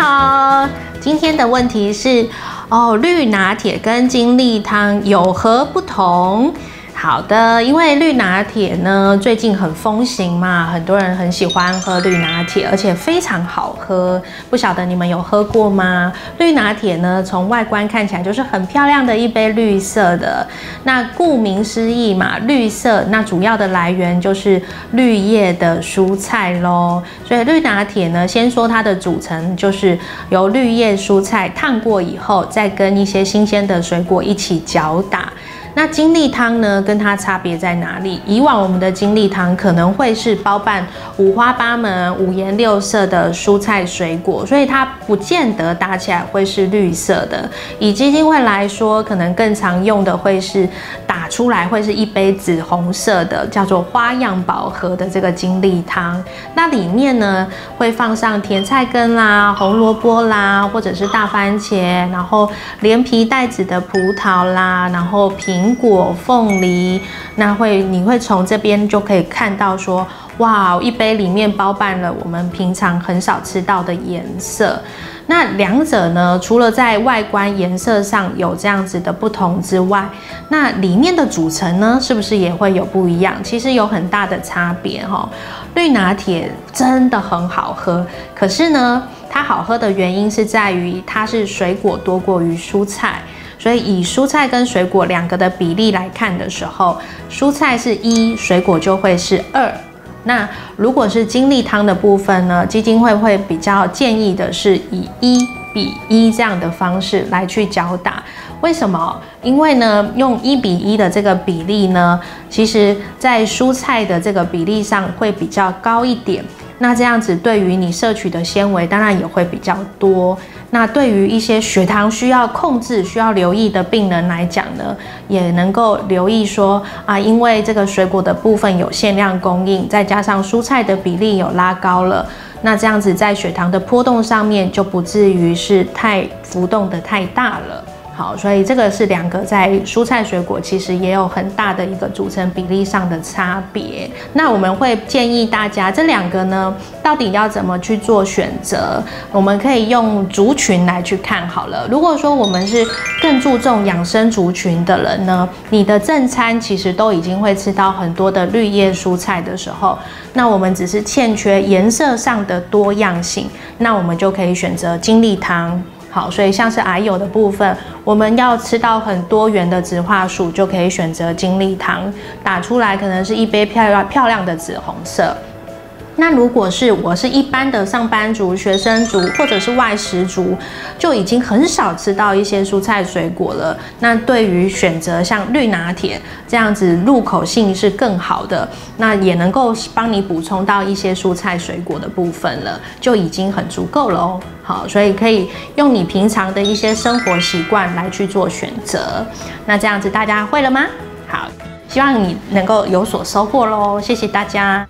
好。今天的问题是，哦，绿拿铁跟精力汤有何不同？好的，因为绿拿铁呢最近很风行嘛，很多人很喜欢喝绿拿铁，而且非常好喝。不晓得你们有喝过吗？绿拿铁呢，从外观看起来就是很漂亮的一杯绿色的。那顾名思义嘛，绿色，那主要的来源就是绿叶的蔬菜喽。所以绿拿铁呢，先说它的组成，就是由绿叶蔬菜烫过以后，再跟一些新鲜的水果一起搅打。那金力汤呢？跟它差别在哪里？以往我们的金力汤可能会是包办五花八门、五颜六色的蔬菜水果，所以它不见得搭起来会是绿色的。以基金会来说，可能更常用的会是出来会是一杯紫红色的，叫做花样宝盒的这个精力汤。那里面呢会放上甜菜根啦、红萝卜啦，或者是大番茄，然后连皮带籽的葡萄啦，然后。苹果、凤梨，那会你会从这边就可以看到说，哇，一杯里面包办了我们平常很少吃到的颜色。那两者呢，除了在外观颜色上有这样子的不同之外，那里面的组成呢，是不是也会有不一样？其实有很大的差别哈。绿拿铁真的很好喝，可是呢，它好喝的原因是在于它是水果多过于蔬菜。所以以蔬菜跟水果两个的比例来看的时候，蔬菜是一，水果就会是二。那如果是精力汤的部分呢，基金会会比较建议的是以一比一这样的方式来去搅打。为什么？因为呢，用一比一的这个比例呢，其实在蔬菜的这个比例上会比较高一点。那这样子对于你摄取的纤维当然也会比较多。那对于一些血糖需要控制、需要留意的病人来讲呢，也能够留意说啊，因为这个水果的部分有限量供应，再加上蔬菜的比例有拉高了，那这样子在血糖的波动上面就不至于是太浮动的太大了。好，所以这个是两个在蔬菜水果其实也有很大的一个组成比例上的差别。那我们会建议大家这两个呢，到底要怎么去做选择？我们可以用族群来去看好了。如果说我们是更注重养生族群的人呢，你的正餐其实都已经会吃到很多的绿叶蔬菜的时候，那我们只是欠缺颜色上的多样性，那我们就可以选择精力汤。好，所以像是癌友的部分，我们要吃到很多元的植化素，就可以选择精力糖，打出来可能是一杯漂亮漂亮的紫红色。那如果是我是一般的上班族、学生族或者是外食族，就已经很少吃到一些蔬菜水果了。那对于选择像绿拿铁这样子入口性是更好的，那也能够帮你补充到一些蔬菜水果的部分了，就已经很足够了哦。好，所以可以用你平常的一些生活习惯来去做选择。那这样子大家会了吗？好，希望你能够有所收获喽。谢谢大家。